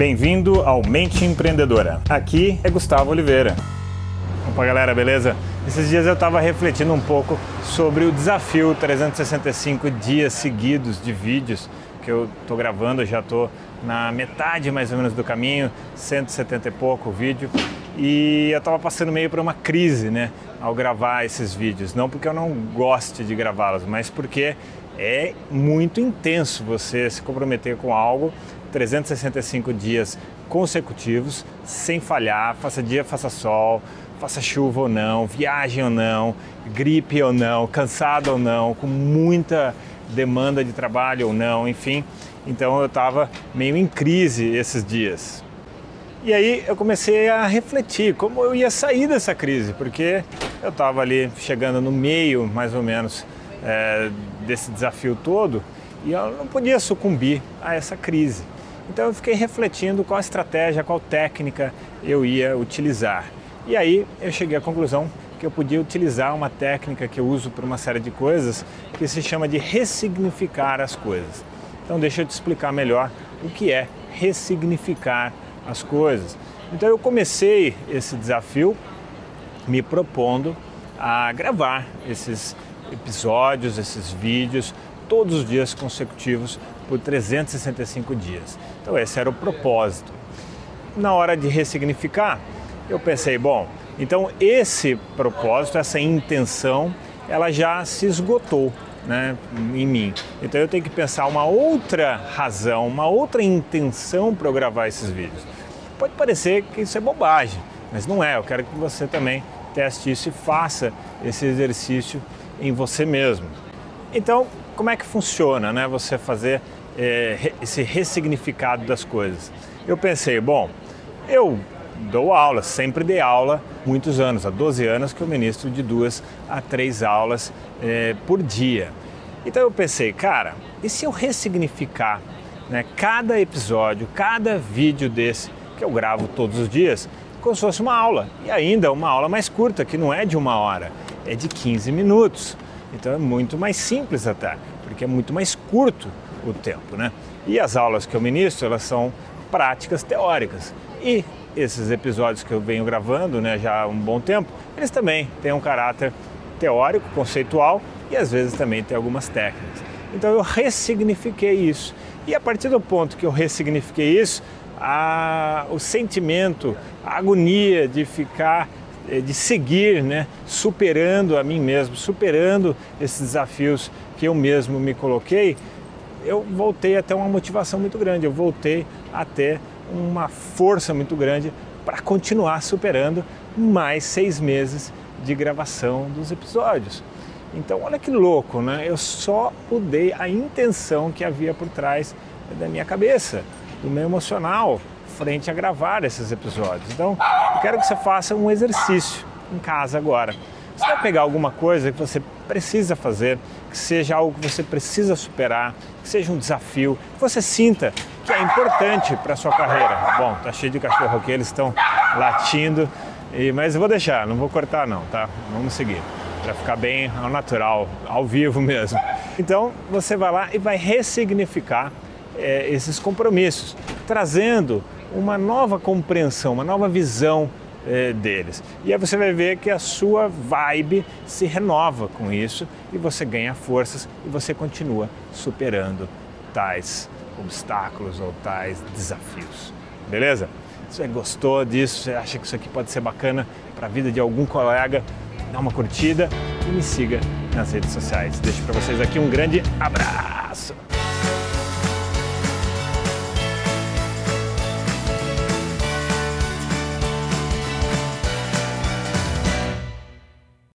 Bem-vindo ao Mente Empreendedora. Aqui é Gustavo Oliveira. Opa, galera, beleza? Esses dias eu estava refletindo um pouco sobre o desafio 365 dias seguidos de vídeos que eu estou gravando, já estou na metade mais ou menos do caminho, 170 e pouco o vídeo, e eu estava passando meio por uma crise, né, ao gravar esses vídeos. Não porque eu não goste de gravá-los, mas porque é muito intenso você se comprometer com algo 365 dias consecutivos, sem falhar, faça dia, faça sol, faça chuva ou não, viagem ou não, gripe ou não, cansado ou não, com muita demanda de trabalho ou não, enfim. Então eu estava meio em crise esses dias. E aí eu comecei a refletir como eu ia sair dessa crise, porque eu estava ali chegando no meio, mais ou menos, é, desse desafio todo e eu não podia sucumbir a essa crise. Então eu fiquei refletindo qual estratégia, qual técnica eu ia utilizar. E aí eu cheguei à conclusão que eu podia utilizar uma técnica que eu uso para uma série de coisas que se chama de ressignificar as coisas. Então deixa eu te explicar melhor o que é ressignificar as coisas. Então eu comecei esse desafio me propondo a gravar esses episódios, esses vídeos todos os dias consecutivos por 365 dias. Então esse era o propósito. Na hora de ressignificar, eu pensei, bom, então esse propósito, essa intenção, ela já se esgotou né, em mim. Então eu tenho que pensar uma outra razão, uma outra intenção para eu gravar esses vídeos. Pode parecer que isso é bobagem, mas não é. Eu quero que você também teste isso e faça esse exercício em você mesmo. Então, como é que funciona, né? Você fazer é, esse ressignificado das coisas. Eu pensei, bom, eu dou aula, sempre dei aula, muitos anos, há 12 anos que eu ministro de duas a três aulas é, por dia. Então eu pensei, cara, e se eu ressignificar né, cada episódio, cada vídeo desse que eu gravo todos os dias, como se fosse uma aula, e ainda uma aula mais curta, que não é de uma hora, é de 15 minutos. Então é muito mais simples até, porque é muito mais curto o tempo, né? E as aulas que eu ministro, elas são práticas teóricas. E esses episódios que eu venho gravando, né, já há um bom tempo, eles também têm um caráter teórico, conceitual e às vezes também tem algumas técnicas. Então eu ressignifiquei isso. E a partir do ponto que eu ressignifiquei isso, a, o sentimento, a agonia de ficar de seguir, né, superando a mim mesmo, superando esses desafios que eu mesmo me coloquei, eu voltei a ter uma motivação muito grande, eu voltei a ter uma força muito grande para continuar superando mais seis meses de gravação dos episódios. Então, olha que louco, né? Eu só mudei a intenção que havia por trás da minha cabeça, do meu emocional, frente a gravar esses episódios. Então, eu quero que você faça um exercício em casa agora. Você vai pegar alguma coisa que você precisa fazer, que seja algo que você precisa superar, que seja um desafio, que você sinta que é importante para sua carreira. Bom, tá cheio de cachorro aqui, eles estão latindo, e, mas eu vou deixar, não vou cortar não, tá? Vamos seguir, para ficar bem ao natural, ao vivo mesmo. Então, você vai lá e vai ressignificar é, esses compromissos, trazendo uma nova compreensão, uma nova visão é, deles. E aí você vai ver que a sua vibe se renova com isso e você ganha forças e você continua superando tais obstáculos ou tais desafios. Beleza? Se você gostou disso, você acha que isso aqui pode ser bacana para a vida de algum colega, dá uma curtida e me siga nas redes sociais. Deixo para vocês aqui um grande abraço.